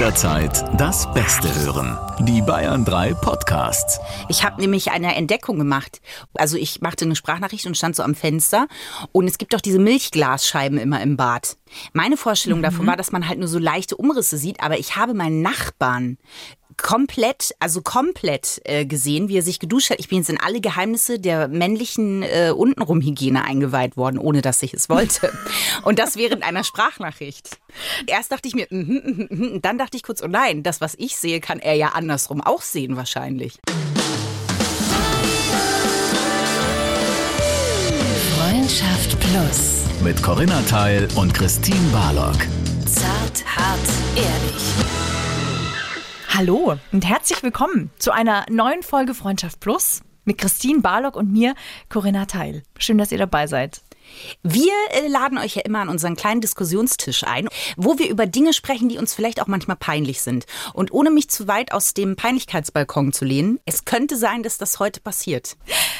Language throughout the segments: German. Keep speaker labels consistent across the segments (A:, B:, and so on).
A: jederzeit das Beste hören. Die Bayern 3 Podcasts.
B: Ich habe nämlich eine Entdeckung gemacht. Also ich machte eine Sprachnachricht und stand so am Fenster. Und es gibt doch diese Milchglasscheiben immer im Bad. Meine Vorstellung mhm. davon war, dass man halt nur so leichte Umrisse sieht. Aber ich habe meinen Nachbarn komplett, also komplett äh, gesehen, wie er sich geduscht hat. Ich bin jetzt in alle Geheimnisse der männlichen äh, Untenrum-Hygiene eingeweiht worden, ohne dass ich es wollte. Und das während einer Sprachnachricht. Erst dachte ich mir, mm, mm, mm, dann dachte ich kurz, oh nein, das, was ich sehe, kann er ja andersrum auch sehen wahrscheinlich.
A: Freundschaft Plus. Mit Corinna Teil und Christine Barlock.
C: Zart, hart, ehrlich.
D: Hallo und herzlich willkommen zu einer neuen Folge Freundschaft Plus mit Christine Barlock und mir, Corinna Teil. Schön, dass ihr dabei seid.
B: Wir äh, laden euch ja immer an unseren kleinen Diskussionstisch ein, wo wir über Dinge sprechen, die uns vielleicht auch manchmal peinlich sind. Und ohne mich zu weit aus dem Peinlichkeitsbalkon zu lehnen, es könnte sein, dass das heute passiert.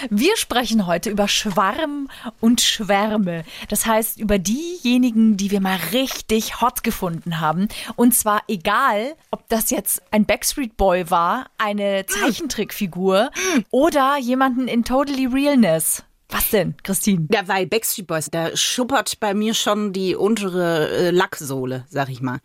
D: Wir sprechen heute über Schwarm und Schwärme. Das heißt über diejenigen, die wir mal richtig hot gefunden haben. Und zwar egal, ob das jetzt ein Backstreet Boy war, eine Zeichentrickfigur oder jemanden in Totally Realness. Was denn, Christine?
B: Ja, weil Backstreet Boys, da schuppert bei mir schon die untere äh, Lacksohle, sag ich mal.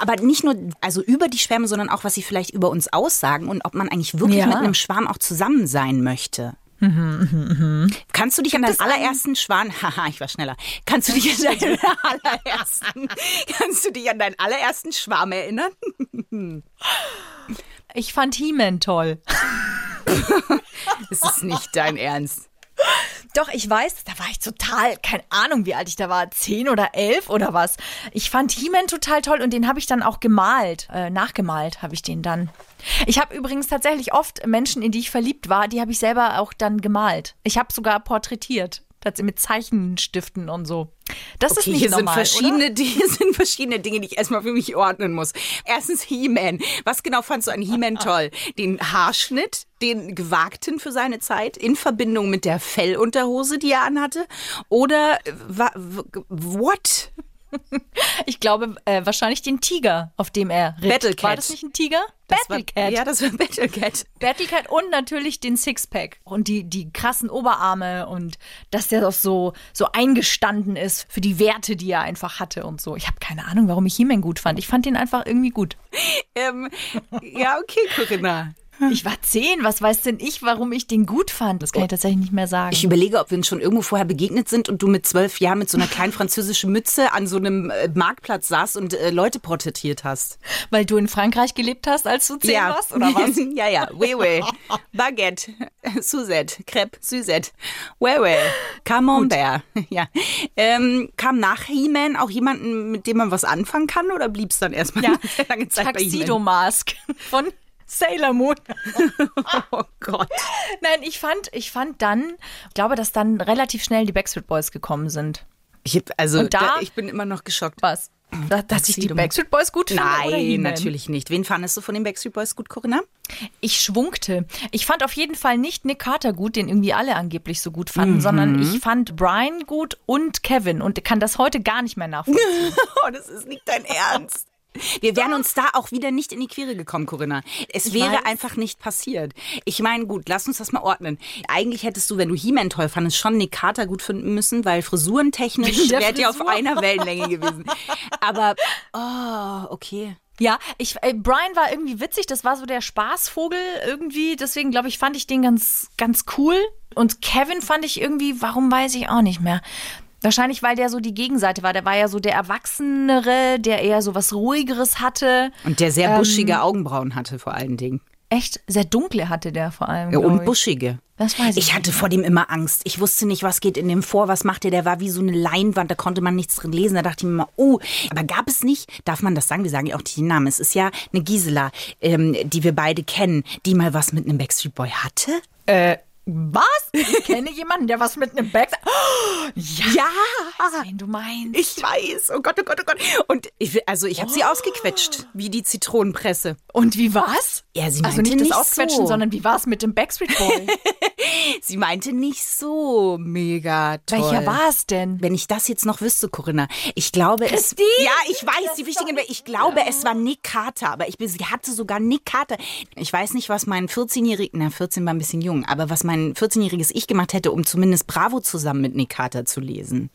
B: Aber nicht nur, also über die Schwärme, sondern auch, was sie vielleicht über uns aussagen und ob man eigentlich wirklich ja. mit einem Schwarm auch zusammen sein möchte. Mhm, mh, mh. Kannst du dich Gibt an deinen allerersten Schwan, haha, ich war schneller. Kannst du dich an deinen allerersten, kannst du dich an deinen allerersten Schwarm erinnern?
D: Ich fand He-Man toll.
B: Es ist nicht dein Ernst.
D: Doch, ich weiß, da war ich total, keine Ahnung, wie alt ich da war, zehn oder elf oder was. Ich fand He-Man total toll und den habe ich dann auch gemalt, äh, nachgemalt habe ich den dann. Ich habe übrigens tatsächlich oft Menschen, in die ich verliebt war, die habe ich selber auch dann gemalt. Ich habe sogar porträtiert mit Zeichenstiften und so. Das
B: okay,
D: ist nicht
B: hier
D: normal,
B: sind verschiedene, oder? Hier sind verschiedene Dinge, die ich erstmal für mich ordnen muss. Erstens He-Man. Was genau fandst du an He-Man toll? Den Haarschnitt, den gewagten für seine Zeit, in Verbindung mit der Fellunterhose, die er anhatte? Oder äh, what?
D: Ich glaube, äh, wahrscheinlich den Tiger, auf dem er ritt.
B: Battlecat.
D: War das nicht ein Tiger?
B: Battlecat. ja, das war Battlecat.
D: Battlecat und natürlich den Sixpack und die, die krassen Oberarme und dass der doch so, so eingestanden ist für die Werte, die er einfach hatte und so. Ich habe keine Ahnung, warum ich He-Man gut fand. Ich fand ihn einfach irgendwie gut.
B: Ähm, ja, okay, Corinna.
D: Ich war zehn, was weiß denn ich, warum ich den gut fand? Das kann ich tatsächlich nicht mehr sagen.
B: Ich überlege, ob wir uns schon irgendwo vorher begegnet sind und du mit zwölf Jahren mit so einer kleinen französischen Mütze an so einem äh, Marktplatz saßt und äh, Leute porträtiert hast.
D: Weil du in Frankreich gelebt hast, als du zehn ja. warst, oder was?
B: ja, ja. Oui, oui. Baguette, Suzette, Crepe, Suzette. Oui, oui. Camembert. Ja. Ähm, kam nach He-Man auch jemanden, mit dem man was anfangen kann oder blieb es dann erstmal
D: ja. lange Zeit Tuxedo Mask von Sailor Moon.
B: oh Gott.
D: Nein, ich fand, ich fand dann, ich glaube, dass dann relativ schnell die Backstreet Boys gekommen sind.
B: Ich, hab, also, da, da, ich bin immer noch geschockt.
D: Was? Dass, dass ich die Backstreet Boys gut finde?
B: Nein, natürlich nicht. Wen fandest du von den Backstreet Boys gut, Corinna?
D: Ich schwunkte. Ich fand auf jeden Fall nicht Nick Carter gut, den irgendwie alle angeblich so gut fanden, mhm. sondern ich fand Brian gut und Kevin und kann das heute gar nicht mehr nachvollziehen.
B: oh, das ist nicht dein Ernst. Wir wären uns da auch wieder nicht in die Quere gekommen, Corinna. Es ich wäre weiß. einfach nicht passiert. Ich meine, gut, lass uns das mal ordnen. Eigentlich hättest du, wenn du He-Man toll fandest, schon Nick Carter gut finden müssen, weil frisurentechnisch wärt ihr auf einer Wellenlänge gewesen. Aber, oh, okay.
D: Ja, ich, äh, Brian war irgendwie witzig, das war so der Spaßvogel irgendwie, deswegen glaube ich, fand ich den ganz, ganz cool. Und Kevin fand ich irgendwie, warum weiß ich auch nicht mehr. Wahrscheinlich, weil der so die Gegenseite war. Der war ja so der Erwachsenere, der eher so was Ruhigeres hatte.
B: Und der sehr buschige ähm, Augenbrauen hatte, vor allen Dingen.
D: Echt? Sehr dunkle hatte der vor allem.
B: Ja, und buschige.
D: Das weiß ich.
B: Ich hatte vor dem immer Angst. Ich wusste nicht, was geht in dem vor, was macht der. Der war wie so eine Leinwand, da konnte man nichts drin lesen. Da dachte ich mir immer, oh, aber gab es nicht, darf man das sagen? Wir sagen ja auch den Namen. Es ist ja eine Gisela, ähm, die wir beide kennen, die mal was mit einem Backstreet Boy hatte.
D: Äh, was? Ich kenne jemanden, der was mit einem Bag. Oh, ja, ja. Weiß, wen du meinst.
B: Ich weiß. Oh Gott, oh Gott, oh Gott. Und ich, also ich habe oh. sie ausgequetscht, wie die Zitronenpresse.
D: Und wie war's?
B: Ja, sie
D: also
B: meinte
D: nicht das
B: nicht
D: Ausquetschen,
B: so.
D: sondern wie war's mit dem Backstreet Boy?
B: Sie meinte nicht so mega toll.
D: Welcher war es denn?
B: Wenn ich das jetzt noch wüsste, Corinna. Ich glaube
D: Christine?
B: es. Ja, ich weiß, die wichtigen. Ich glaube, es war Nick Carter, aber ich sie hatte sogar Nick Carter. Ich weiß nicht, was mein 14-jähriger, na 14 war ein bisschen jung, aber was mein 14-jähriges Ich gemacht hätte, um zumindest Bravo zusammen mit Nick Carter zu lesen.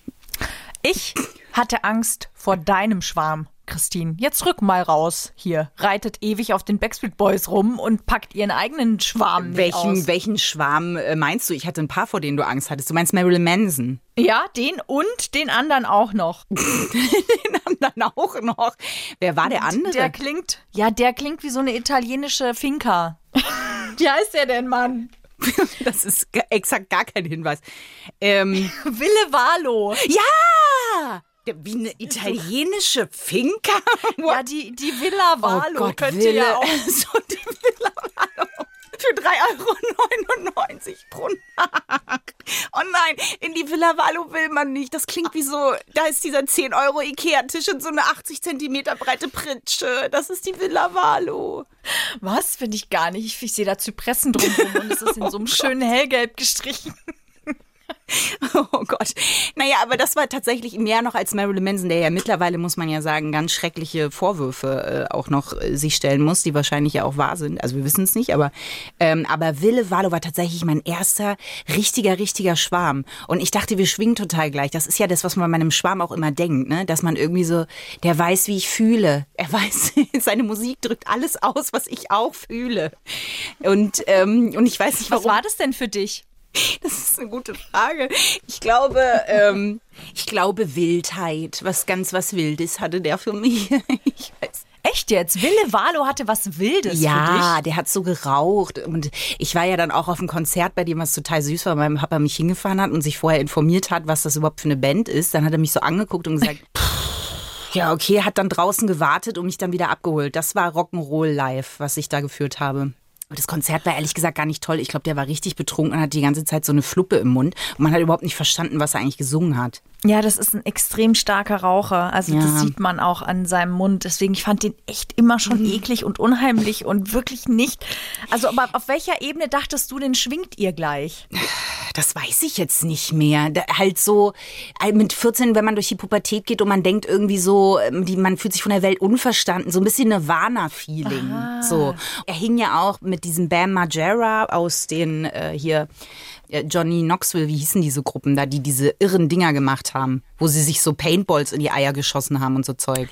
D: Ich hatte Angst vor deinem Schwarm. Christine, jetzt rück mal raus hier. Reitet ewig auf den Backstreet Boys rum und packt ihren eigenen Schwarm nicht
B: Welchen,
D: aus.
B: welchen Schwarm äh, meinst du? Ich hatte ein paar, vor denen du Angst hattest. Du meinst Marilyn Manson.
D: Ja, den und den anderen auch noch.
B: Den anderen auch noch. Wer war der andere?
D: Der klingt, ja, der klingt wie so eine italienische Finca. Wie heißt der denn, Mann?
B: das ist exakt gar kein Hinweis. Ähm,
D: Wille Valo.
B: ja! Wie eine italienische Finca?
D: Ja, die, die Villa Valo
B: oh Gott,
D: könnte
B: Wille.
D: ja auch.
B: So die Villa. Für 3,99 Euro pro Nacht. Oh nein, in die Villa Valo will man nicht. Das klingt wie so, da ist dieser 10 Euro Ikea-Tisch und so eine 80 Zentimeter breite Pritsche. Das ist die Villa Valo.
D: Was? Finde ich gar nicht. Ich, ich sehe da Zypressen drumherum und es ist in so einem schönen Hellgelb gestrichen.
B: Oh Gott. Naja, aber das war tatsächlich mehr noch als Marilyn Manson, der ja mittlerweile, muss man ja sagen, ganz schreckliche Vorwürfe äh, auch noch äh, sich stellen muss, die wahrscheinlich ja auch wahr sind. Also wir wissen es nicht, aber, ähm, aber Wille Valo war tatsächlich mein erster richtiger, richtiger Schwarm. Und ich dachte, wir schwingen total gleich. Das ist ja das, was man bei einem Schwarm auch immer denkt, ne? Dass man irgendwie so, der weiß, wie ich fühle. Er weiß, seine Musik drückt alles aus, was ich auch fühle. Und, ähm, und ich weiß nicht,
D: Was
B: warum.
D: war das denn für dich?
B: Das ist eine gute Frage. Ich glaube, ähm, ich glaube Wildheit, was ganz was Wildes hatte der für mich. Ich weiß.
D: Echt jetzt? Wille Valo hatte was Wildes für
B: Ja, der hat so geraucht und ich war ja dann auch auf einem Konzert bei dem, was total süß war, weil mein Papa mich hingefahren hat und sich vorher informiert hat, was das überhaupt für eine Band ist. Dann hat er mich so angeguckt und gesagt, "Pff, ja okay, hat dann draußen gewartet und mich dann wieder abgeholt. Das war Rock'n'Roll live, was ich da geführt habe. Das Konzert war ehrlich gesagt gar nicht toll. Ich glaube, der war richtig betrunken und hat die ganze Zeit so eine Fluppe im Mund. Und man hat überhaupt nicht verstanden, was er eigentlich gesungen hat.
D: Ja, das ist ein extrem starker Raucher. Also
B: Ja.
D: das sieht man auch an seinem Mund. Deswegen, ich fand den echt immer schon eklig und unheimlich und wirklich nicht. Also, aber auf welcher Ebene dachtest du, den schwingt ihr gleich?
B: Das weiß ich jetzt nicht mehr. Da, halt so äh, mit 14, wenn man durch die Pubertät geht und man denkt irgendwie so, ähm, die, man fühlt sich von der Welt unverstanden, so ein bisschen Nirvana-Feeling. So. Er hing ja auch mit diesem Bam Margera aus den äh, hier Johnny Knoxville, wie hießen diese Gruppen da, die diese irren Dinger gemacht haben, wo sie sich so Paintballs in die Eier geschossen haben und so Zeug.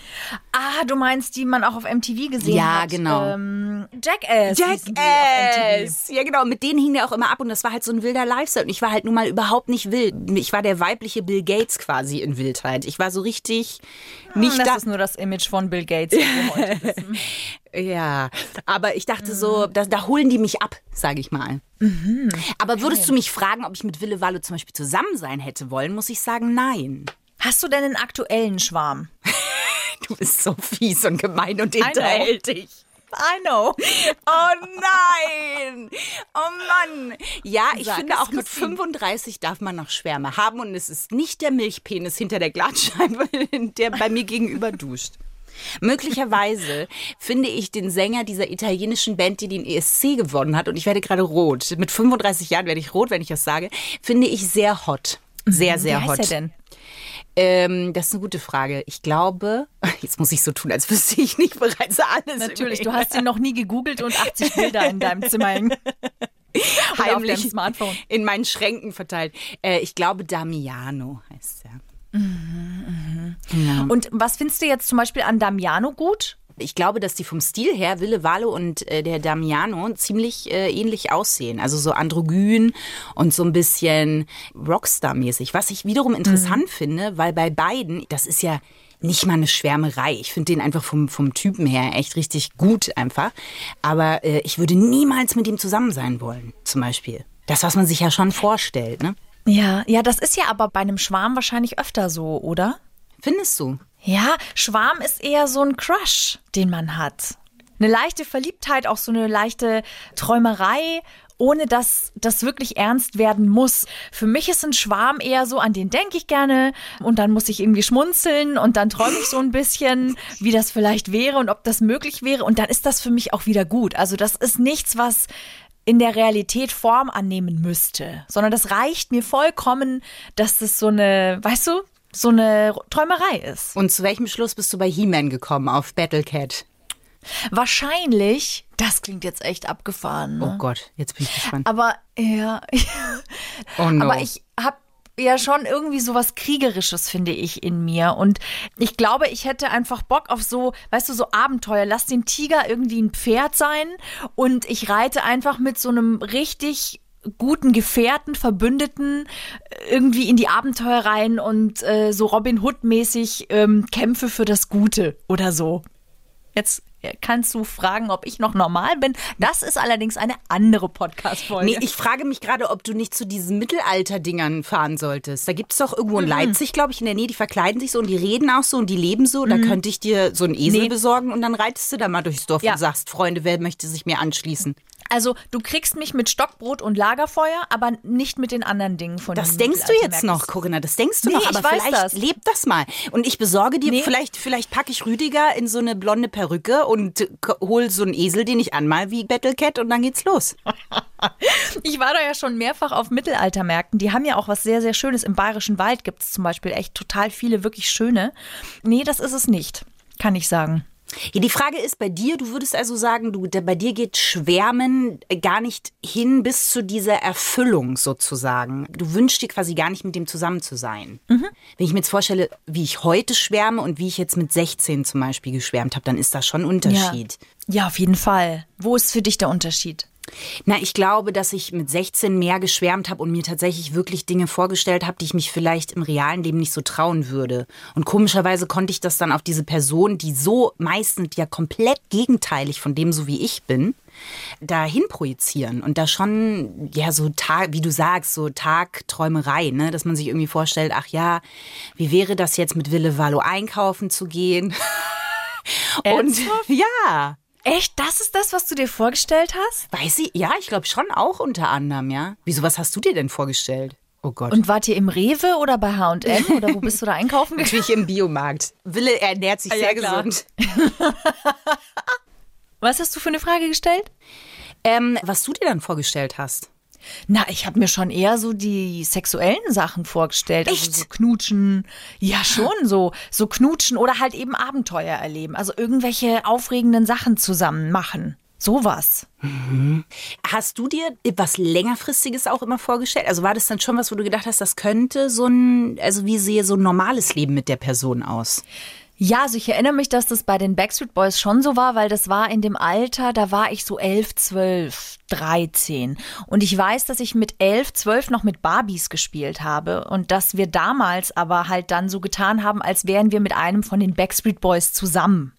D: Ah, du meinst, die man auch auf MTV gesehen
B: Ja,
D: hat?
B: genau.
D: Ähm, Jackass.
B: Jackass! Ja, genau. Mit denen hing der auch immer ab und das war halt so ein wilder Lifestyle. Und ich war halt nun mal überhaupt nicht wild. Ich war der weibliche Bill Gates quasi in Wildheit. Ich war so richtig nicht
D: Hm, das
B: da.
D: ist nur das Image von Bill Gates.
B: Ja, aber ich dachte
D: Mhm.
B: so, da, da holen die mich ab, sage ich mal. Aber würdest du mich fragen, ob ich mit Wille Wallo zum Beispiel zusammen sein hätte wollen, muss ich sagen, nein.
D: Hast du denn einen aktuellen Schwarm?
B: Du bist so fies und gemein und hinterhältig.
D: I know.
B: Oh nein! Oh Mann! Ja, ich
D: Sag
B: finde auch mit
D: Christine.
B: 35 darf man noch Schwärme haben und es ist nicht der Milchpenis hinter der Glasscheibe, der bei mir gegenüber duscht. Möglicherweise finde ich den Sänger dieser italienischen Band, die den ESC gewonnen hat, und ich werde gerade rot. Mit 35 Jahren werde ich rot, wenn ich das sage, finde ich sehr hot. Sehr, sehr
D: Wie
B: hot.
D: heißt er denn?
B: Ähm, das ist eine gute Frage. Ich glaube, jetzt muss ich so tun, als wüsste ich nicht bereits alles.
D: Natürlich, du hast ihn noch nie gegoogelt und 80 Bilder in deinem Zimmer hängen. Auf
B: heimlich
D: deinem Smartphone.
B: in meinen Schränken verteilt. Äh, ich glaube, Damiano heißt er.
D: Und was findest du jetzt zum Beispiel an Damiano gut?
B: Ich glaube, dass die vom Stil her, Wille Valo und äh, der Damiano, ziemlich äh, ähnlich aussehen. Also so androgyn und so ein bisschen Rockstar-mäßig. Was ich wiederum interessant finde, weil bei beiden, das ist ja nicht mal eine Schwärmerei. Ich finde den einfach vom, vom Typen her echt richtig gut einfach. Aber äh, ich würde niemals mit ihm zusammen sein wollen, zum Beispiel. Das, was man sich ja schon vorstellt, ne?
D: Ja, ja, das ist ja aber bei einem Schwarm wahrscheinlich öfter so, oder?
B: Findest du?
D: Ja, Schwarm ist eher so ein Crush, den man hat. Eine leichte Verliebtheit, auch so eine leichte Träumerei, ohne dass das wirklich ernst werden muss. Für mich ist ein Schwarm eher so, an den denke ich gerne und dann muss ich irgendwie schmunzeln und dann träume ich so ein bisschen, wie das vielleicht wäre und ob das möglich wäre und dann ist das für mich auch wieder gut. Also das ist nichts, was in der Realität Form annehmen müsste, sondern das reicht mir vollkommen, dass das so eine, weißt du, so eine Träumerei ist.
B: Und zu welchem Schluss bist du bei He-Man gekommen auf Battlecat?
D: Wahrscheinlich, das klingt jetzt echt abgefahren. Ne?
B: Oh Gott, jetzt bin ich gespannt.
D: Aber ja,
B: oh no.
D: aber ich habe ja schon irgendwie so was Kriegerisches, finde ich, in mir. Und ich glaube, ich hätte einfach Bock auf so, weißt du, so Abenteuer. Lass den Tiger irgendwie ein Pferd sein und ich reite einfach mit so einem richtig guten Gefährten, Verbündeten irgendwie in die Abenteuer rein und äh, so Robin Hood-mäßig ähm, kämpfe für das Gute oder so. Jetzt kannst du fragen, ob ich noch normal bin. Das ist allerdings eine andere Podcast-Folge.
B: Nee, ich frage mich gerade, ob du nicht zu diesen Mittelalter-Dingern fahren solltest. Da gibt es doch irgendwo in mhm. Leipzig, glaube ich, in der Nähe, die verkleiden sich so und die reden auch so und die leben so. Mhm. Da könnte ich dir so einen Esel nee. besorgen und dann reitest du da mal durchs Dorf ja. und sagst, Freunde, wer möchte sich mir anschließen?
D: Also du kriegst mich mit Stockbrot und Lagerfeuer, aber nicht mit den anderen Dingen von
B: Das denkst du jetzt noch, Corinna, das denkst du nee, noch, aber vielleicht das. lebt das mal. Und ich besorge dir, nee. vielleicht, vielleicht packe ich Rüdiger in so eine blonde Perücke und hol so einen Esel, den ich anmal wie Battlecat und dann geht's los.
D: ich war da ja schon mehrfach auf Mittelaltermärkten. Die haben ja auch was sehr, sehr Schönes. Im Bayerischen Wald gibt es zum Beispiel echt total viele wirklich schöne. Nee, das ist es nicht, kann ich sagen.
B: Ja, die Frage ist bei dir, du würdest also sagen, du, bei dir geht Schwärmen gar nicht hin bis zu dieser Erfüllung sozusagen. Du wünschst dir quasi gar nicht mit dem zusammen zu sein. Mhm. Wenn ich mir jetzt vorstelle, wie ich heute schwärme und wie ich jetzt mit 16 zum Beispiel geschwärmt habe, dann ist das schon ein Unterschied.
D: Ja. ja, auf jeden Fall. Wo ist für dich der Unterschied?
B: Na, ich glaube, dass ich mit 16 mehr geschwärmt habe und mir tatsächlich wirklich Dinge vorgestellt habe, die ich mich vielleicht im realen Leben nicht so trauen würde. Und komischerweise konnte ich das dann auf diese Person, die so meistens ja komplett gegenteilig von dem, so wie ich bin, dahin projizieren und da schon, ja, so Tag, wie du sagst, so Tagträumerei, ne, dass man sich irgendwie vorstellt, ach ja, wie wäre das jetzt mit Wille Valo einkaufen zu gehen?
D: und
B: ja,
D: Echt? Das ist das, was du dir vorgestellt hast?
B: Weiß ich, ja, ich glaube schon auch unter anderem, ja. Wieso, was hast du dir denn vorgestellt? Oh Gott.
D: Und wart ihr im Rewe oder bei H&M oder wo bist du da einkaufen
B: Natürlich im Biomarkt. Wille ernährt sich ah, sehr ja, gesund.
D: was hast du für eine Frage gestellt?
B: Ähm, was du dir dann vorgestellt hast.
D: Na, ich habe mir schon eher so die sexuellen Sachen vorgestellt.
B: Also Echt?
D: Also so knutschen. Ja, schon so. So knutschen oder halt eben Abenteuer erleben. Also irgendwelche aufregenden Sachen zusammen machen. Sowas.
B: Mhm. Hast du dir etwas längerfristiges auch immer vorgestellt? Also war das dann schon was, wo du gedacht hast, das könnte so ein, also wie sehe so ein normales Leben mit der Person aus?
D: Ja, also ich erinnere mich, dass das bei den Backstreet Boys schon so war, weil das war in dem Alter, da war ich so elf, zwölf, 13. Und ich weiß, dass ich mit 11, 12 noch mit Barbies gespielt habe und dass wir damals aber halt dann so getan haben, als wären wir mit einem von den Backstreet Boys zusammen.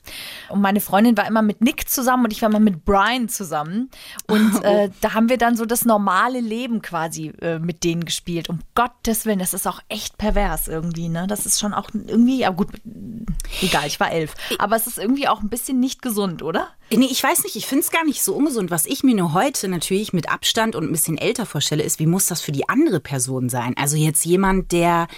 D: Und meine Freundin war immer mit Nick zusammen und ich war immer mit Brian zusammen. Und äh, da haben wir dann so das normale Leben quasi äh, mit denen gespielt. Um Gottes Willen, das ist auch echt pervers irgendwie, ne? Das ist schon auch irgendwie, ja gut, egal, ich war elf. Aber es ist irgendwie auch ein bisschen nicht gesund, oder?
B: Nee, ich weiß nicht, ich finde es gar nicht so ungesund. Was ich mir nur heute natürlich mit Abstand und ein bisschen älter vorstelle, ist, wie muss das für die andere Person sein? Also jetzt jemand, der,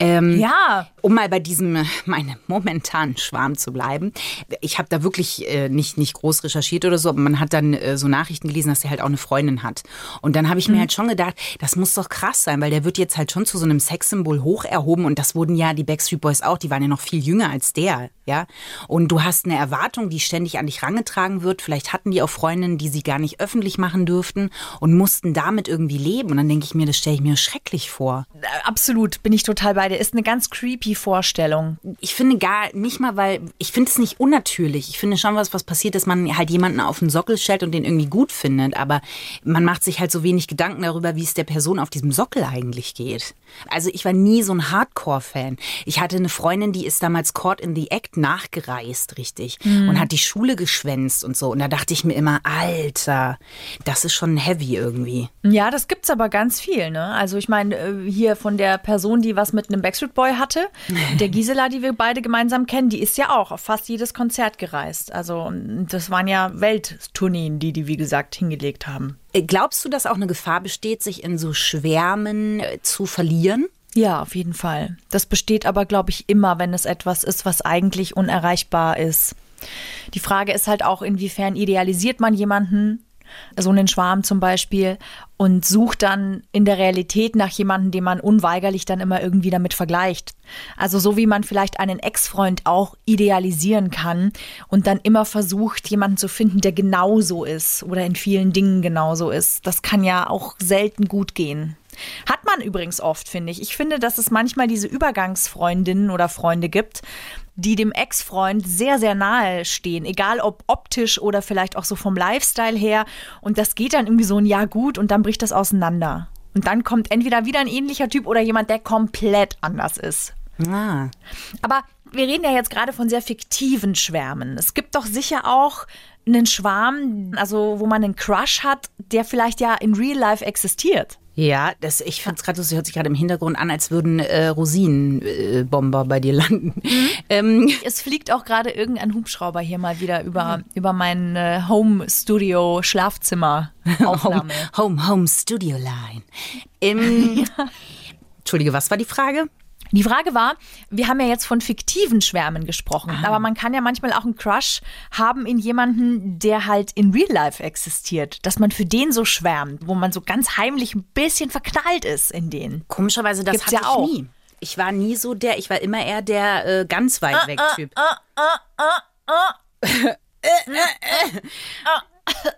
B: ähm,
D: ja.
B: um mal bei diesem, meinem momentanen Schwarm zu bleiben, ich habe da wirklich äh, nicht, nicht groß recherchiert oder so, aber man hat dann äh, so Nachrichten gelesen, dass er halt auch eine Freundin hat. Und dann habe ich mhm. mir halt schon gedacht, das muss doch krass sein, weil der wird jetzt halt schon zu so einem Sexsymbol hoch erhoben und das wurden ja die Backstreet Boys auch, die waren ja noch viel jünger als der, ja. Und du hast eine Erwartung, die ständig an dich rangetragen vorgetragen wird. Vielleicht hatten die auch Freundinnen, die sie gar nicht öffentlich machen dürften und mussten damit irgendwie leben. Und dann denke ich mir, das stelle ich mir schrecklich vor.
D: Absolut, bin ich total bei dir. Ist eine ganz creepy Vorstellung.
B: Ich finde gar nicht mal, weil ich finde es nicht unnatürlich. Ich finde schon was, was passiert, dass man halt jemanden auf den Sockel stellt und den irgendwie gut findet. Aber man macht sich halt so wenig Gedanken darüber, wie es der Person auf diesem Sockel eigentlich geht. Also ich war nie so ein Hardcore-Fan. Ich hatte eine Freundin, die ist damals Caught in the Act nachgereist, richtig. Mhm. Und hat die Schule geschwänzt tanzt und so. Und da dachte ich mir immer, Alter, das ist schon heavy irgendwie.
D: Ja, das gibt's aber ganz viel, ne? Also ich meine, äh, hier von der Person, die was mit einem Backstreet Boy hatte, der Gisela, die wir beide gemeinsam kennen, die ist ja auch auf fast jedes Konzert gereist. Also das waren ja Welttourneen, die die, wie gesagt, hingelegt haben.
B: Äh, glaubst du, dass auch eine Gefahr besteht, sich in so Schwärmen äh, zu verlieren?
D: Ja, auf jeden Fall. Das besteht aber, glaube ich, immer, wenn es etwas ist, was eigentlich unerreichbar ist. Die Frage ist halt auch, inwiefern idealisiert man jemanden? so einen Schwarm zum Beispiel, und sucht dann in der Realität nach jemandem, den man unweigerlich dann immer irgendwie damit vergleicht. Also so wie man vielleicht einen Ex-Freund auch idealisieren kann und dann immer versucht, jemanden zu finden, der genauso ist oder in vielen Dingen genauso ist. Das kann ja auch selten gut gehen. Hat man übrigens oft, finde ich. Ich finde, dass es manchmal diese Übergangsfreundinnen oder Freunde gibt, die dem Ex-Freund sehr, sehr nahe stehen, egal ob optisch oder vielleicht auch so vom Lifestyle her. Und das geht dann irgendwie so ein Jahr gut und dann bricht das auseinander. Und dann kommt entweder wieder ein ähnlicher Typ oder jemand, der komplett anders ist.
B: Ah.
D: Aber wir reden ja jetzt gerade von sehr fiktiven Schwärmen. Es gibt doch sicher auch einen Schwarm, also wo man einen Crush hat, der vielleicht ja in Real Life existiert.
B: Ja, das, ich fand es gerade, das hört sich gerade im Hintergrund an, als würden äh, Rosinenbomber bei dir landen. Mhm.
D: Ähm. Es fliegt auch gerade irgendein Hubschrauber hier mal wieder über, mhm. über mein äh, Home Studio Schlafzimmer
B: Aufnahme. Home, Home, Home Studio Line. Ähm, ja. Entschuldige, was war die Frage?
D: Die Frage war, wir haben ja jetzt von fiktiven Schwärmen gesprochen, ah. aber man kann ja manchmal auch einen Crush haben in jemanden, der halt in Real Life existiert, dass man für den so schwärmt, wo man so ganz heimlich ein bisschen verknallt ist in den.
B: Komischerweise, das Gibt's hatte ja ich auch. nie. Ich war nie so der, ich war immer eher der äh, ganz weit ah, weg Typ. Ah, ah, ah, ah,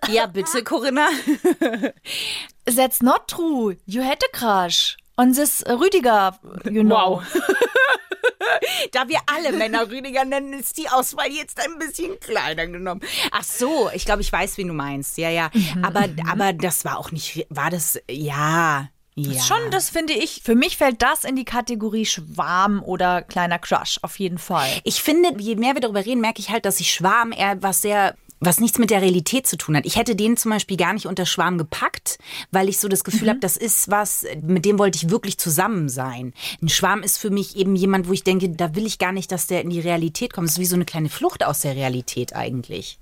B: ja, bitte, Corinna.
D: That's not true. You had a crush. Und das Rüdiger, you know. Wow.
B: da wir alle Männer Rüdiger nennen, ist die Auswahl jetzt ein bisschen kleiner genommen. Ach so, ich glaube, ich weiß, wie du meinst. Ja, ja. Mhm, aber, mhm. aber das war auch nicht, war das, ja. Ja.
D: Schon, das finde ich. Für mich fällt das in die Kategorie Schwarm oder kleiner Crush, auf jeden Fall.
B: Ich finde, je mehr wir darüber reden, merke ich halt, dass ich Schwarm eher was sehr was nichts mit der Realität zu tun hat. Ich hätte den zum Beispiel gar nicht unter Schwarm gepackt, weil ich so das Gefühl mhm. habe, das ist was, mit dem wollte ich wirklich zusammen sein. Ein Schwarm ist für mich eben jemand, wo ich denke, da will ich gar nicht, dass der in die Realität kommt. Es ist wie so eine kleine Flucht aus der Realität eigentlich.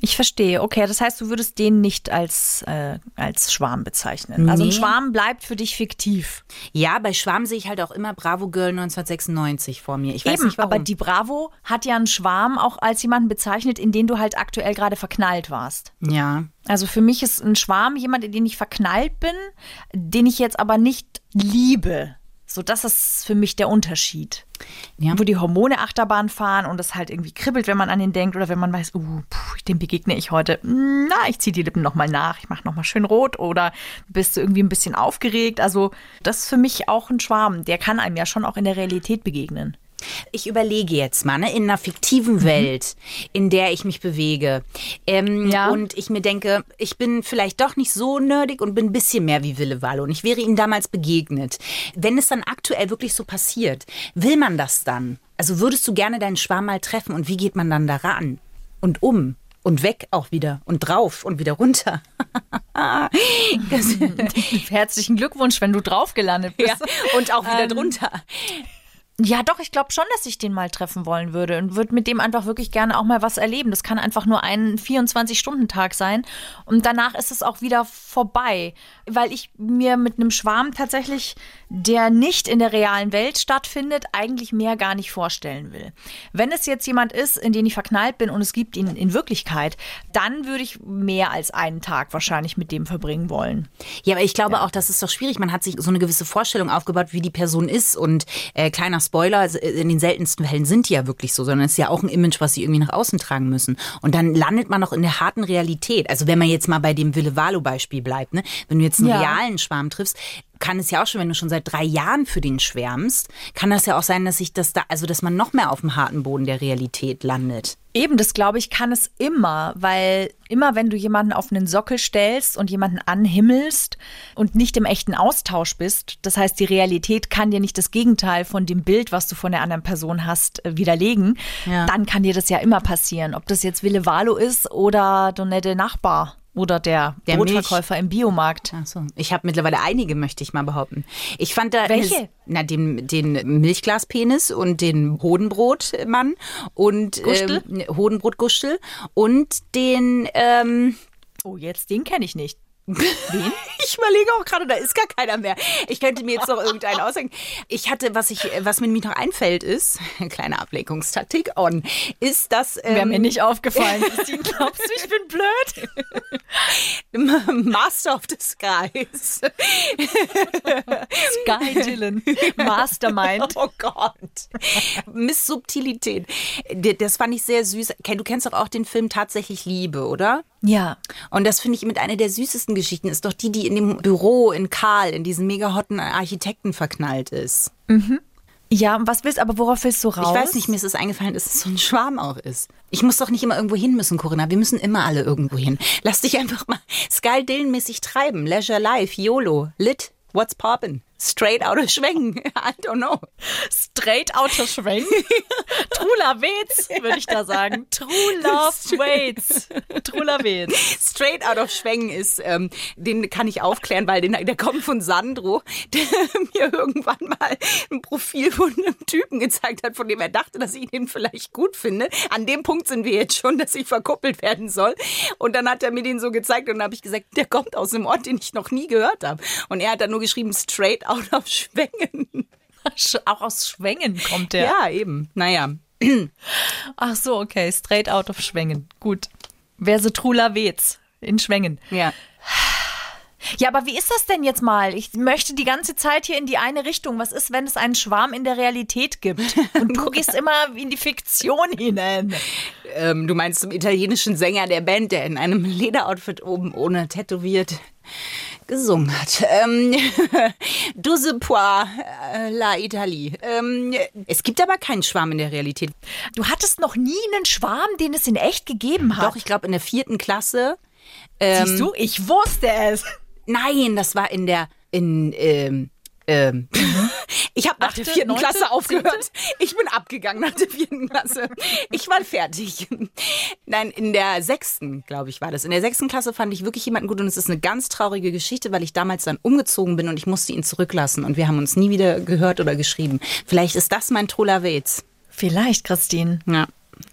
D: Ich verstehe. Okay, das heißt, du würdest den nicht als, äh, als Schwarm bezeichnen. Nee. Also ein Schwarm bleibt für dich fiktiv.
B: Ja, bei Schwarm sehe ich halt auch immer Bravo Girl 1996 vor mir. Ich weiß
D: Eben,
B: nicht warum.
D: aber die Bravo hat ja einen Schwarm auch als jemanden bezeichnet, in den du halt aktuell gerade verknallt warst.
B: Ja.
D: Also für mich ist ein Schwarm jemand, in den ich verknallt bin, den ich jetzt aber nicht liebe. So, das ist für mich der Unterschied. Ja. Wo die Hormone Achterbahn fahren und es halt irgendwie kribbelt, wenn man an ihn denkt oder wenn man weiß, uh, puh, dem begegne ich heute. Na, ich ziehe die Lippen nochmal nach, ich mache nochmal schön rot oder bist du irgendwie ein bisschen aufgeregt. Also, das ist für mich auch ein Schwarm. Der kann einem ja schon auch in der Realität begegnen.
B: Ich überlege jetzt mal, ne, in einer fiktiven mhm. Welt, in der ich mich bewege. Ähm, ja. Und ich mir denke, ich bin vielleicht doch nicht so nerdig und bin ein bisschen mehr wie Wille Wallo. Und ich wäre ihm damals begegnet. Wenn es dann aktuell wirklich so passiert, will man das dann? Also würdest du gerne deinen Schwarm mal treffen und wie geht man dann daran? Und um? Und weg auch wieder und drauf und wieder runter.
D: Herzlichen Glückwunsch, wenn du drauf gelandet bist.
B: Ja, und auch wieder ähm, drunter.
D: Ja, doch, ich glaube schon, dass ich den mal treffen wollen würde und würde mit dem einfach wirklich gerne auch mal was erleben. Das kann einfach nur ein 24-Stunden-Tag sein und danach ist es auch wieder vorbei, weil ich mir mit einem Schwarm tatsächlich, der nicht in der realen Welt stattfindet, eigentlich mehr gar nicht vorstellen will. Wenn es jetzt jemand ist, in den ich verknallt bin und es gibt ihn in Wirklichkeit, dann würde ich mehr als einen Tag wahrscheinlich mit dem verbringen wollen.
B: Ja, aber ich glaube ja. auch, das ist doch schwierig. Man hat sich so eine gewisse Vorstellung aufgebaut, wie die Person ist und äh, kleiner Spoiler, in den seltensten Fällen sind die ja wirklich so, sondern es ist ja auch ein Image, was sie irgendwie nach außen tragen müssen. Und dann landet man noch in der harten Realität. Also wenn man jetzt mal bei dem Wille Valo Beispiel bleibt, ne? wenn du jetzt einen ja. realen Schwarm triffst, kann es ja auch schon, wenn du schon seit drei Jahren für den schwärmst, kann das ja auch sein, dass sich das da, also dass man noch mehr auf dem harten Boden der Realität landet.
D: Eben, das glaube ich, kann es immer, weil immer wenn du jemanden auf einen Sockel stellst und jemanden anhimmelst und nicht im echten Austausch bist, das heißt, die Realität kann dir nicht das Gegenteil von dem Bild, was du von der anderen Person hast, äh, widerlegen, ja. dann kann dir das ja immer passieren. Ob das jetzt Wille Valo ist oder Donette Nachbar. Oder der, der Brotverkäufer Milch. im Biomarkt.
B: Ach so. Ich habe mittlerweile einige, möchte ich mal behaupten. Ich fand da.
D: Welche? Eine,
B: na, den, den Milchglaspenis und den Hodenbrotmann und
D: Gustel?
B: Ähm, Hodenbrotgustel und den. Ähm,
D: oh, jetzt den kenne ich nicht.
B: Wen? Ich überlege auch gerade, da ist gar keiner mehr. Ich könnte mir jetzt noch irgendeinen ausdenken. Ich hatte, was ich, was mir noch einfällt, ist, kleine Ablenkungstaktik on, ist das.
D: Ähm, Wäre mir nicht aufgefallen. Christine, glaubst du, ich bin blöd?
B: Master of the Skies.
D: Sky Dylan. Mastermind.
B: Oh Gott. Miss Subtilität. Das fand ich sehr süß. Du kennst doch auch den Film Tatsächlich Liebe, oder?
D: Ja.
B: Und das finde ich mit einer der süßesten Geschichten ist doch die, die in dem Büro in Karl, in diesen mega hotten Architekten verknallt ist.
D: Mhm. Ja, was willst aber worauf willst du raus?
B: Ich weiß nicht, mir ist es eingefallen, dass es so ein Schwarm auch ist. Ich muss doch nicht immer irgendwo hin müssen, Corinna. Wir müssen immer alle irgendwo hin. Lass dich einfach mal Sky Dillon-mäßig treiben. Leisure Life, YOLO, Lit, What's Poppin'? Straight out of Schwengen. I don't know.
D: Straight out of Schwengen? True Love waits, würde ich da sagen. True Love waits. True Love waits.
B: Straight out of Schwengen ist, ähm, den kann ich aufklären, weil den, der kommt von Sandro, der mir irgendwann mal ein Profil von einem Typen gezeigt hat, von dem er dachte, dass ich ihn vielleicht gut finde. An dem Punkt sind wir jetzt schon, dass ich verkuppelt werden soll. Und dann hat er mir den so gezeigt und dann habe ich gesagt, der kommt aus einem Ort, den ich noch nie gehört habe. Und er hat dann nur geschrieben, straight out of Schwengen.
D: Auch aus Schwengen kommt der.
B: Ja, eben. Naja.
D: Ach so, okay. Straight out of Schwengen. Gut. Wer so Trula Wetz in Schwengen.
B: Ja.
D: Ja, aber wie ist das denn jetzt mal? Ich möchte die ganze Zeit hier in die eine Richtung. Was ist, wenn es einen Schwarm in der Realität gibt? Und du gehst immer in die Fiktion hinein.
B: Ähm, du meinst zum italienischen Sänger der Band, der in einem Lederoutfit oben ohne tätowiert gesungen hat. Ähm, Douze Pois, äh, La Italie. Ähm, es gibt aber keinen Schwarm in der Realität.
D: Du hattest noch nie einen Schwarm, den es in echt gegeben hat?
B: Doch, ich glaube in der vierten Klasse.
D: Ähm, Siehst du, ich wusste es.
B: Nein, das war in der, in, ähm, ähm, ich habe nach Achte, der vierten neunte, Klasse aufgehört. Siebte? Ich bin abgegangen nach der vierten Klasse. Ich war fertig. Nein, in der sechsten, glaube ich, war das. In der sechsten Klasse fand ich wirklich jemanden gut und es ist eine ganz traurige Geschichte, weil ich damals dann umgezogen bin und ich musste ihn zurücklassen und wir haben uns nie wieder gehört oder geschrieben. Vielleicht ist das mein Troller Wetz.
D: Vielleicht, Christine.
B: Ja.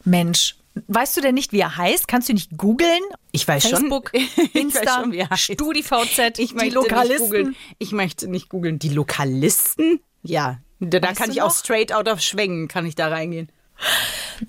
D: Mensch, Weißt du denn nicht, wie er heißt? Kannst du nicht googeln?
B: Ich weiß
D: Facebook,
B: schon.
D: Insta,
B: ich weiß schon, wie
D: er heißt. StudiVZ, ich die Lokalisten.
B: Ich möchte nicht googeln. Die Lokalisten? Ja, da, da kann ich noch? auch straight out of Schwengen, kann ich da reingehen.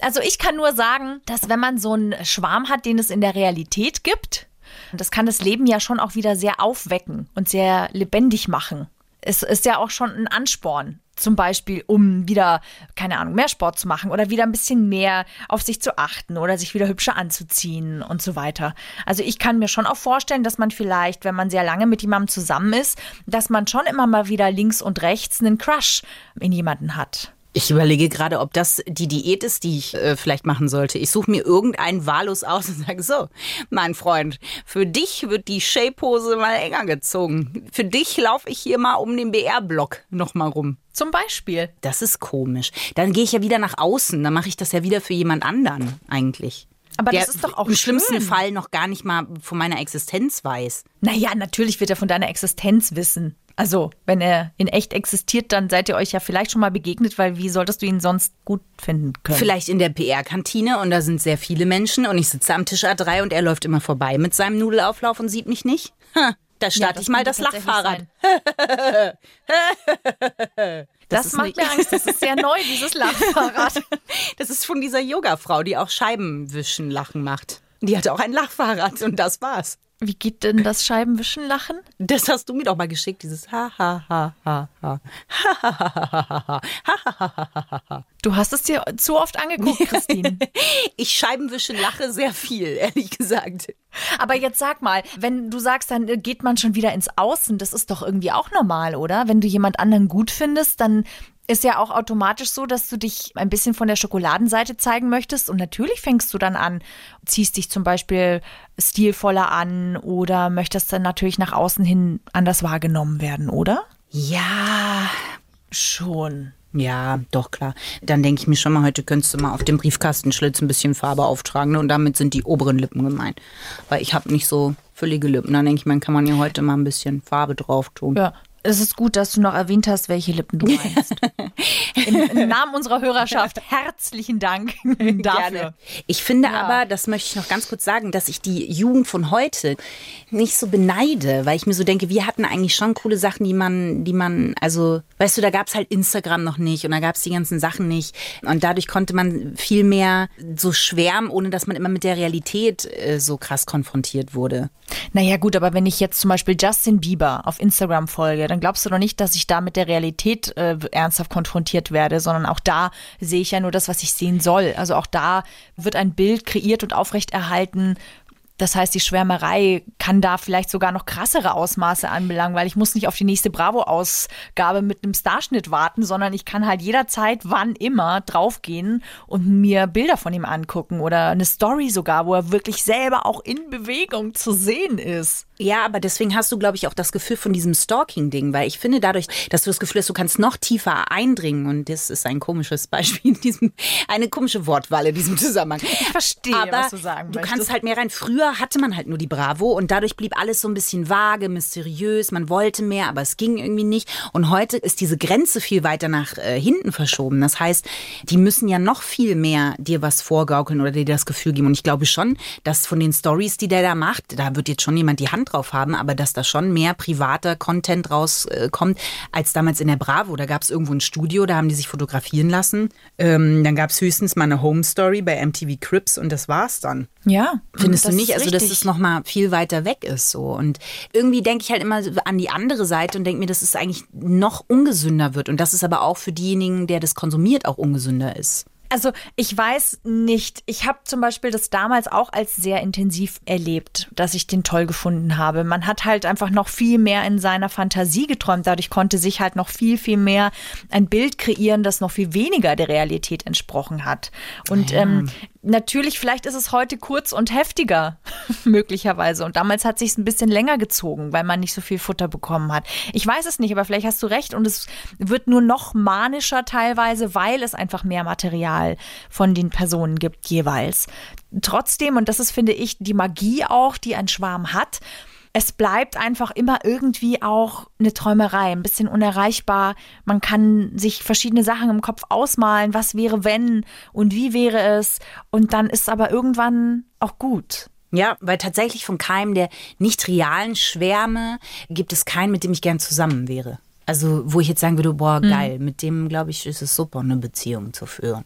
D: Also ich kann nur sagen, dass wenn man so einen Schwarm hat, den es in der Realität gibt, das kann das Leben ja schon auch wieder sehr aufwecken und sehr lebendig machen. Es ist ja auch schon ein Ansporn zum Beispiel, um wieder, keine Ahnung, mehr Sport zu machen oder wieder ein bisschen mehr auf sich zu achten oder sich wieder hübscher anzuziehen und so weiter. Also ich kann mir schon auch vorstellen, dass man vielleicht, wenn man sehr lange mit jemandem zusammen ist, dass man schon immer mal wieder links und rechts einen Crush in jemanden hat.
B: Ich überlege gerade, ob das die Diät ist, die ich äh, vielleicht machen sollte. Ich suche mir irgendeinen Wahllos aus und sage so, mein Freund, für dich wird die Shape-Hose mal enger gezogen. Für dich laufe ich hier mal um den BR-Block nochmal rum.
D: Zum Beispiel.
B: Das ist komisch. Dann gehe ich ja wieder nach außen. Dann mache ich das ja wieder für jemand anderen eigentlich.
D: Aber das ist doch auch
B: im
D: schön.
B: schlimmsten Fall noch gar nicht mal von meiner Existenz weiß.
D: Naja, natürlich wird er von deiner Existenz wissen. Also, wenn er in echt existiert, dann seid ihr euch ja vielleicht schon mal begegnet, weil wie solltest du ihn sonst gut finden können?
B: Vielleicht in der PR-Kantine und da sind sehr viele Menschen und ich sitze am Tisch A3 und er läuft immer vorbei mit seinem Nudelauflauf und sieht mich nicht. Ha, da starte ja, ich mal das Lachfahrrad.
D: Das, das macht mir Angst. Das ist sehr neu, dieses Lachfahrrad.
B: Das ist von dieser Yoga-Frau, die auch Scheibenwischen Lachen macht. Die hatte auch ein Lachfahrrad und das war's.
D: Wie geht denn das Scheibenwischen lachen?
B: Das hast du mir doch mal geschickt, dieses ha ha ha ha ha ha
D: ha ha Du hast es dir zu oft angeguckt, Christine.
B: ich Scheibenwischen lache sehr viel, ehrlich gesagt.
D: Aber jetzt sag mal, wenn du sagst, dann geht man schon wieder ins Außen, das ist doch irgendwie auch normal, oder? Wenn du jemand anderen gut findest, dann ist ja auch automatisch so, dass du dich ein bisschen von der Schokoladenseite zeigen möchtest. Und natürlich fängst du dann an, ziehst dich zum Beispiel stilvoller an oder möchtest dann natürlich nach außen hin anders wahrgenommen werden, oder?
B: Ja,
D: schon.
B: Ja, doch klar. Dann denke ich mir schon mal, heute könntest du mal auf dem Briefkastenschlitz ein bisschen Farbe auftragen. Ne? Und damit sind die oberen Lippen gemeint. Weil ich habe nicht so füllige Lippen. Dann denke ich, man kann man ja heute mal ein bisschen Farbe drauf tun.
D: Ja, Es ist gut, dass du noch erwähnt hast, welche Lippen du meinst. Im, Im, Namen unserer Hörerschaft herzlichen Dank dafür. Gerne.
B: Ich finde ja. aber, das möchte ich noch ganz kurz sagen, dass ich die Jugend von heute nicht so beneide, weil ich mir so denke, wir hatten eigentlich schon coole Sachen, die man, die man, also, weißt du, da gab es halt Instagram noch nicht und da gab es die ganzen Sachen nicht. Und dadurch konnte man viel mehr so schwärmen, ohne dass man immer mit der Realität äh, so krass konfrontiert wurde.
D: Naja, gut, aber wenn ich jetzt zum Beispiel Justin Bieber auf Instagram folge, dann glaubst du doch nicht, dass ich da mit der Realität äh, ernsthaft konfrontiert werde, sondern auch da sehe ich ja nur das, was ich sehen soll. Also auch da wird ein Bild kreiert und aufrechterhalten, das heißt, die Schwärmerei kann da vielleicht sogar noch krassere Ausmaße anbelangen, weil ich muss nicht auf die nächste Bravo-Ausgabe mit einem Starschnitt warten, sondern ich kann halt jederzeit, wann immer, draufgehen und mir Bilder von ihm angucken oder eine Story sogar, wo er wirklich selber auch in Bewegung zu sehen ist.
B: Ja, aber deswegen hast du, glaube ich, auch das Gefühl von diesem Stalking-Ding, weil ich finde dadurch, dass du das Gefühl hast, du kannst noch tiefer eindringen und das ist ein komisches Beispiel in diesem, eine komische Wortwahl in diesem Zusammenhang.
D: Ich verstehe, aber was du sagen
B: Du
D: möchtest.
B: kannst halt mehr rein. Früher hatte man halt nur die Bravo und dadurch blieb alles so ein bisschen vage, mysteriös. Man wollte mehr, aber es ging irgendwie nicht. Und heute ist diese Grenze viel weiter nach äh, hinten verschoben. Das heißt, die müssen ja noch viel mehr dir was vorgaukeln oder dir das Gefühl geben. Und ich glaube schon, dass von den Stories, die der da macht, da wird jetzt schon jemand die Hand drauf haben, aber dass da schon mehr privater Content rauskommt, äh, als damals in der Bravo. Da gab es irgendwo ein Studio, da haben die sich fotografieren lassen. Ähm, dann gab es höchstens mal eine Home Story bei MTV Crips und das war's dann.
D: Ja.
B: Findest du nicht? Also, dass es noch mal viel weiter weg ist so. Und irgendwie denke ich halt immer an die andere Seite und denke mir, dass es eigentlich noch ungesünder wird und dass es aber auch für diejenigen, der das konsumiert, auch ungesünder ist.
D: Also ich weiß nicht. Ich habe zum Beispiel das damals auch als sehr intensiv erlebt, dass ich den toll gefunden habe. Man hat halt einfach noch viel mehr in seiner Fantasie geträumt. Dadurch konnte sich halt noch viel, viel mehr ein Bild kreieren, das noch viel weniger der Realität entsprochen hat. Und ja. ähm, natürlich, vielleicht ist es heute kurz und heftiger, möglicherweise. Und damals hat sich ein bisschen länger gezogen, weil man nicht so viel Futter bekommen hat. Ich weiß es nicht, aber vielleicht hast du recht. Und es wird nur noch manischer teilweise, weil es einfach mehr Material von den Personen gibt jeweils. Trotzdem, und das ist, finde ich, die Magie auch, die ein Schwarm hat, es bleibt einfach immer irgendwie auch eine Träumerei, ein bisschen unerreichbar. Man kann sich verschiedene Sachen im Kopf ausmalen, was wäre wenn und wie wäre es. Und dann ist aber irgendwann auch gut.
B: Ja, weil tatsächlich von keinem der nicht realen Schwärme gibt es keinen, mit dem ich gern zusammen wäre. Also, wo ich jetzt sagen würde, boah, hm. geil, mhm. mit dem, glaube ich, ist es super, eine Beziehung zu führen.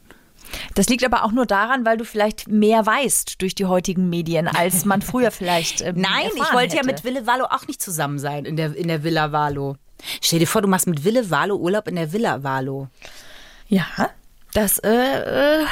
D: Das liegt aber auch nur daran, weil du vielleicht mehr weißt durch die heutigen Medien, als man früher vielleicht. Ähm,
B: Nein, ich wollte ja mit Wille Valo auch nicht zusammen sein in der, in der Villa Valo. Stell dir vor, du machst mit Wille Valo Urlaub in der Villa Valo.
D: Ja, das äh, äh,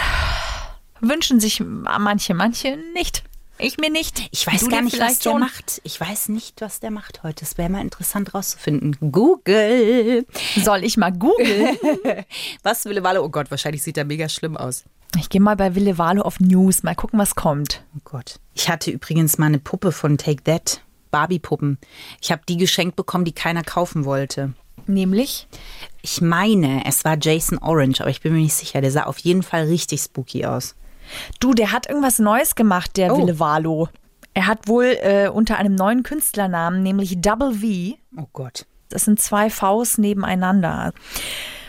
D: wünschen sich manche, manche nicht. Ich mir nicht.
B: Ich weiß du gar nicht, was der schon? macht. Ich weiß nicht, was der macht heute. Es wäre mal interessant rauszufinden. Google.
D: Soll ich mal googeln?
B: was Wille Walo? Oh Gott, wahrscheinlich sieht er mega schlimm aus.
D: Ich gehe mal bei Wille Walo auf News. Mal gucken, was kommt.
B: Oh Gott. Ich hatte übrigens mal eine Puppe von Take That. Barbie-Puppen. Ich habe die geschenkt bekommen, die keiner kaufen wollte.
D: Nämlich?
B: Ich meine, es war Jason Orange, aber ich bin mir nicht sicher. Der sah auf jeden Fall richtig spooky aus.
D: Du, der hat irgendwas Neues gemacht, der oh. Wille Valo. Er hat wohl äh, unter einem neuen Künstlernamen, nämlich Double V.
B: Oh Gott.
D: Das sind zwei Vs nebeneinander.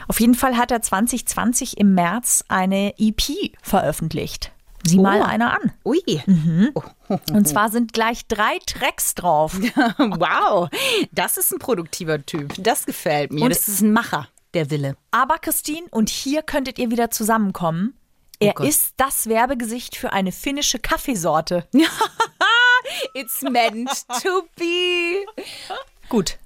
D: Auf jeden Fall hat er 2020 im März eine EP veröffentlicht. Sieh oh. mal einer an.
B: Ui.
D: Mhm. Und zwar sind gleich drei Tracks drauf.
B: wow, das ist ein produktiver Typ. Das gefällt mir. Und das ist ein Macher, der Wille.
D: Aber Christine, und hier könntet ihr wieder zusammenkommen. Oh er oh ist das Werbegesicht für eine finnische Kaffeesorte.
B: It's meant to be.
D: Gut.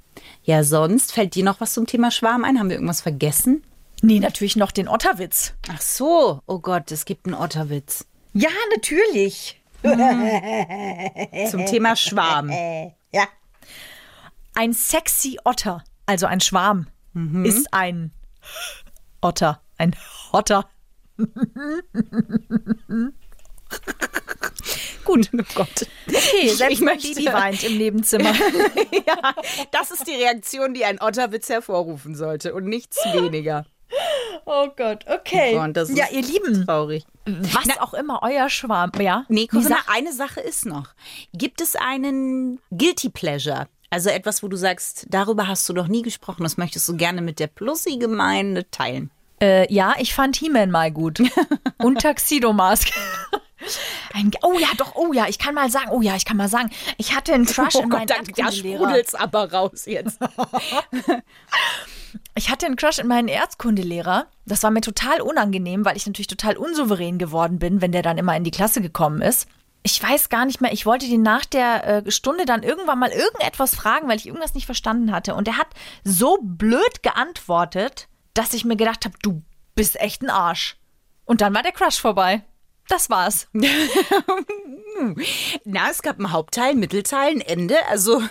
B: Ja, sonst fällt dir noch was zum Thema Schwarm ein? Haben wir irgendwas vergessen?
D: Nee, natürlich noch den Otterwitz.
B: Ach so, oh Gott, es gibt einen Otterwitz.
D: Ja, natürlich.
B: Zum Thema Schwarm.
D: Ja. Ein sexy Otter, also ein Schwarm, mhm. ist ein Otter, ein Otter. Gut. Oh Gott. Okay, selbst ich mein Baby weint im Nebenzimmer.
B: ja, das ist die Reaktion, die ein Otterwitz hervorrufen sollte und nichts weniger.
D: Oh Gott, okay.
B: Oh, ja, ihr Lieben. Traurig.
D: Was Na, auch immer euer Schwarm, ja?
B: Nee, Corinna, eine Sache ist noch. Gibt es einen Guilty Pleasure? Also etwas, wo du sagst, darüber hast du noch nie gesprochen, das möchtest du gerne mit der Plussi-Gemeinde teilen.
D: Äh, ja, ich fand He-Man mal gut. Und Tuxedo Mask. Ein, oh ja, doch, oh ja, ich kann mal sagen, oh ja, ich kann mal sagen, ich hatte einen Crush
B: oh
D: in meinen
B: Gott, da, da sprudelt's aber raus jetzt.
D: ich hatte einen Crush in meinen Erzkundelehrer. Das war mir total unangenehm, weil ich natürlich total unsouverän geworden bin, wenn der dann immer in die Klasse gekommen ist. Ich weiß gar nicht mehr, ich wollte den nach der äh, Stunde dann irgendwann mal irgendetwas fragen, weil ich irgendwas nicht verstanden hatte. Und er hat so blöd geantwortet, dass ich mir gedacht habe, du bist echt ein Arsch. Und dann war der Crush vorbei. Das war's.
B: Na, es gab einen Hauptteil, Mittelteil, ein Ende, also.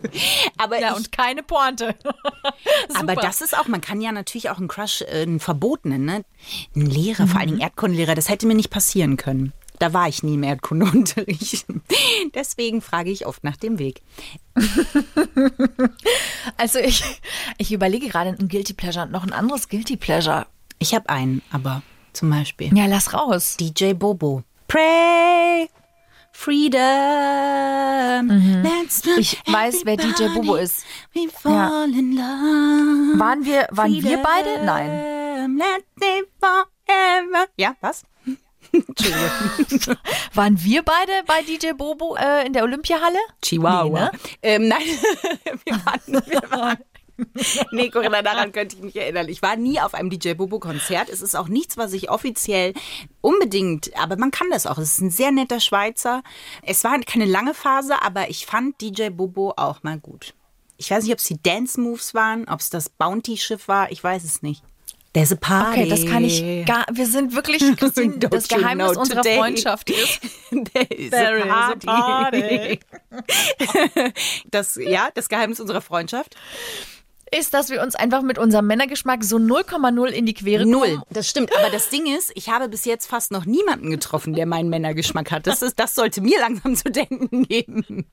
D: aber ja, ich, und keine Pointe.
B: aber das ist auch, man kann ja natürlich auch einen Crush, äh, einen verbotenen, ne? Ein Lehrer, mhm. vor allen Dingen Erdkundenlehrer, das hätte mir nicht passieren können. Da war ich nie im Erdkundeunterricht. Deswegen frage ich oft nach dem Weg.
D: also ich, ich überlege gerade ein Guilty Pleasure und noch ein anderes Guilty Pleasure.
B: Ich habe einen, aber zum Beispiel.
D: Ja, lass raus.
B: DJ Bobo. Pray. Freedom.
D: Mhm. ich weiß, wer DJ Bobo ist.
B: We fall ja. in love.
D: Waren wir, waren wir beide? Nein. Let me
B: forever. Ja, was?
D: Entschuldigung. Waren wir beide bei DJ Bobo äh, in der Olympiahalle?
B: Chihuahua. Nee, ne? ähm, nein, wir waren, wir waren nee, Corinna, daran könnte ich mich erinnern. Ich war nie auf einem DJ Bobo-Konzert. Es ist auch nichts, was ich offiziell unbedingt, aber man kann das auch. Es ist ein sehr netter Schweizer. Es war keine lange Phase, aber ich fand DJ Bobo auch mal gut. Ich weiß nicht, ob es die Dance Moves waren, ob es das Bounty-Schiff war, ich weiß es nicht. There's a party.
D: Okay, das kann ich gar. Wir sind wirklich, Christine, das Geheimnis unserer today. Freundschaft ist.
B: There There a party. das, ja, das Geheimnis unserer Freundschaft
D: ist, dass wir uns einfach mit unserem Männergeschmack so 0,0 in die Quere kommen.
B: Null, das stimmt. Aber das Ding ist, ich habe bis jetzt fast noch niemanden getroffen, der meinen Männergeschmack hat. Das, ist, das sollte mir langsam zu denken geben.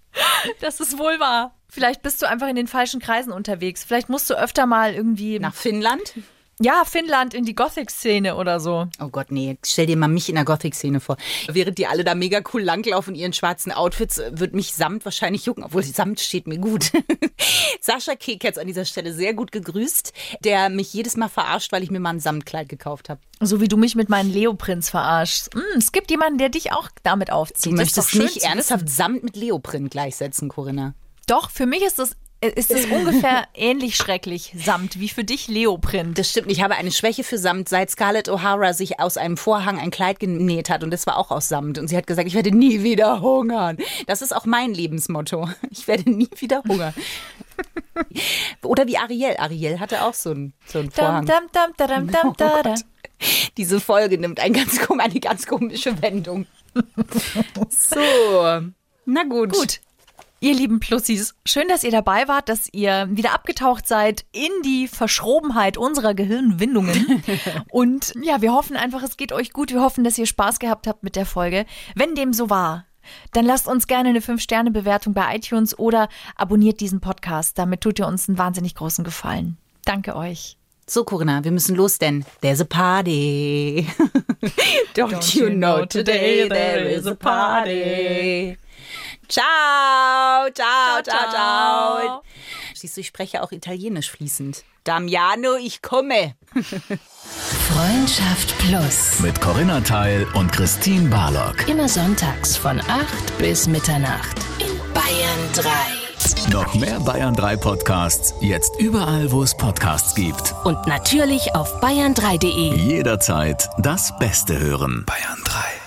D: Das ist wohl wahr. Vielleicht bist du einfach in den falschen Kreisen unterwegs. Vielleicht musst du öfter mal irgendwie.
B: Nach Finnland?
D: Ja, Finnland in die Gothic-Szene oder so.
B: Oh Gott, nee. Stell dir mal mich in der Gothic-Szene vor. Während die alle da mega cool langlaufen in ihren schwarzen Outfits, wird mich Samt wahrscheinlich jucken, obwohl Samt steht mir gut. Sascha Kek hat an dieser Stelle sehr gut gegrüßt, der mich jedes Mal verarscht, weil ich mir mal ein Samtkleid gekauft habe.
D: So wie du mich mit meinem Leoprinz verarschst. Hm, es gibt jemanden, der dich auch damit aufzieht.
B: Du möchtest nicht ernsthaft Samt mit Leoprint gleichsetzen, Corinna.
D: Doch, für mich ist das ist es ungefähr ähnlich schrecklich, Samt, wie für dich Leoprint.
B: Das stimmt. Ich habe eine Schwäche für Samt, seit Scarlett O'Hara sich aus einem Vorhang ein Kleid genäht hat und das war auch aus Samt. Und sie hat gesagt, ich werde nie wieder hungern. Das ist auch mein Lebensmotto. Ich werde nie wieder hungern. Oder wie Ariel. Ariel hatte auch so einen, so einen Vorhang. Dum, dum, dum, dum, Diese Folge nimmt ein ganz, eine ganz komische Wendung. So, na gut.
D: Gut, Ihr lieben Plussis, schön, dass ihr dabei wart, dass ihr wieder abgetaucht seid in die Verschrobenheit unserer Gehirnwindungen. Und ja, wir hoffen einfach, es geht euch gut. Wir hoffen, dass ihr Spaß gehabt habt mit der Folge. Wenn dem so war, dann lasst uns gerne eine 5-Sterne-Bewertung bei iTunes oder abonniert diesen Podcast. Damit tut ihr uns einen wahnsinnig großen Gefallen. Danke euch.
B: So, Corinna, wir müssen los, denn there's a party. Don't, Don't you know today there is a party. Ciao, ciao, ciao, ciao, ciao. Siehst du, ich spreche auch Italienisch fließend. Damiano, ich komme.
A: Freundschaft Plus. Mit Corinna Teil und Christine Barlock.
C: Immer sonntags von 8 bis Mitternacht. In Bayern 3.
A: Noch mehr Bayern 3 Podcasts. Jetzt überall, wo es Podcasts gibt.
C: Und natürlich auf bayern3.de.
A: Jederzeit das Beste hören. Bayern 3.